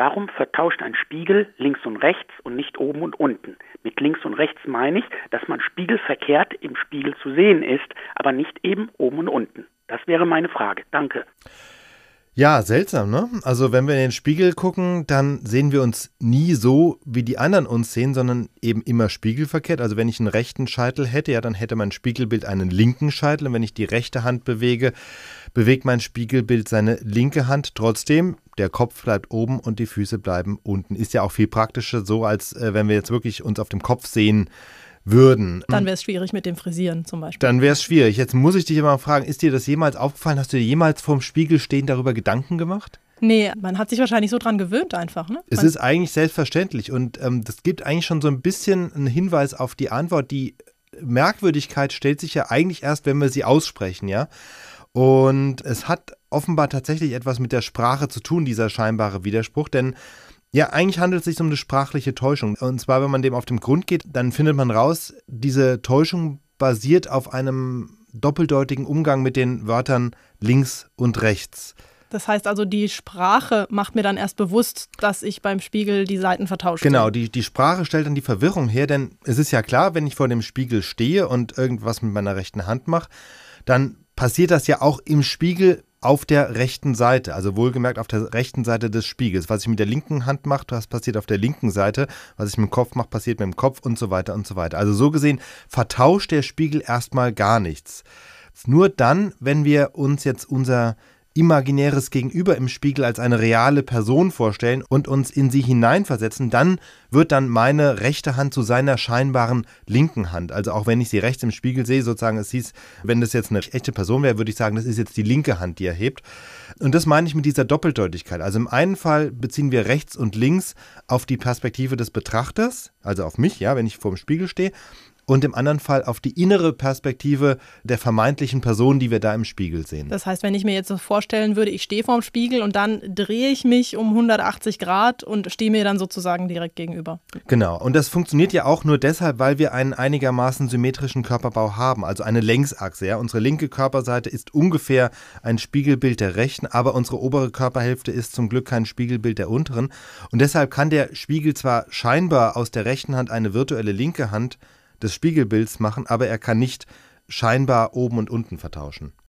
Warum vertauscht ein Spiegel links und rechts und nicht oben und unten? Mit links und rechts meine ich, dass man spiegelverkehrt im Spiegel zu sehen ist, aber nicht eben oben und unten. Das wäre meine Frage. Danke. Ja, seltsam, ne? Also wenn wir in den Spiegel gucken, dann sehen wir uns nie so, wie die anderen uns sehen, sondern eben immer spiegelverkehrt. Also wenn ich einen rechten Scheitel hätte, ja, dann hätte mein Spiegelbild einen linken Scheitel. Und wenn ich die rechte Hand bewege, bewegt mein Spiegelbild seine linke Hand. Trotzdem, der Kopf bleibt oben und die Füße bleiben unten. Ist ja auch viel praktischer so, als äh, wenn wir jetzt wirklich uns auf dem Kopf sehen würden. Dann wäre es schwierig mit dem Frisieren zum Beispiel. Dann wäre es schwierig. Jetzt muss ich dich mal fragen, ist dir das jemals aufgefallen? Hast du dir jemals vorm Spiegel stehen darüber Gedanken gemacht? Nee, man hat sich wahrscheinlich so dran gewöhnt einfach. Ne? Es man ist eigentlich selbstverständlich und ähm, das gibt eigentlich schon so ein bisschen einen Hinweis auf die Antwort. Die Merkwürdigkeit stellt sich ja eigentlich erst, wenn wir sie aussprechen, ja. Und es hat offenbar tatsächlich etwas mit der Sprache zu tun, dieser scheinbare Widerspruch, denn ja, eigentlich handelt es sich um eine sprachliche Täuschung. Und zwar, wenn man dem auf den Grund geht, dann findet man raus, diese Täuschung basiert auf einem doppeldeutigen Umgang mit den Wörtern links und rechts. Das heißt also, die Sprache macht mir dann erst bewusst, dass ich beim Spiegel die Seiten vertausche. Genau, die, die Sprache stellt dann die Verwirrung her, denn es ist ja klar, wenn ich vor dem Spiegel stehe und irgendwas mit meiner rechten Hand mache, dann passiert das ja auch im Spiegel auf der rechten Seite, also wohlgemerkt auf der rechten Seite des Spiegels. Was ich mit der linken Hand mache, das passiert auf der linken Seite. Was ich mit dem Kopf mache, passiert mit dem Kopf und so weiter und so weiter. Also so gesehen vertauscht der Spiegel erstmal gar nichts. Nur dann, wenn wir uns jetzt unser imaginäres Gegenüber im Spiegel als eine reale Person vorstellen und uns in sie hineinversetzen, dann wird dann meine rechte Hand zu seiner scheinbaren linken Hand. Also auch wenn ich sie rechts im Spiegel sehe, sozusagen, es hieß, wenn das jetzt eine echte Person wäre, würde ich sagen, das ist jetzt die linke Hand, die er hebt. Und das meine ich mit dieser Doppeldeutigkeit. Also im einen Fall beziehen wir rechts und links auf die Perspektive des Betrachters, also auf mich, ja, wenn ich vor dem Spiegel stehe und im anderen Fall auf die innere Perspektive der vermeintlichen Person, die wir da im Spiegel sehen. Das heißt, wenn ich mir jetzt so vorstellen würde, ich stehe vorm Spiegel und dann drehe ich mich um 180 Grad und stehe mir dann sozusagen direkt gegenüber. Genau. Und das funktioniert ja auch nur deshalb, weil wir einen einigermaßen symmetrischen Körperbau haben, also eine Längsachse. Ja? Unsere linke Körperseite ist ungefähr ein Spiegelbild der rechten, aber unsere obere Körperhälfte ist zum Glück kein Spiegelbild der unteren. Und deshalb kann der Spiegel zwar scheinbar aus der rechten Hand eine virtuelle linke Hand des Spiegelbilds machen, aber er kann nicht scheinbar oben und unten vertauschen.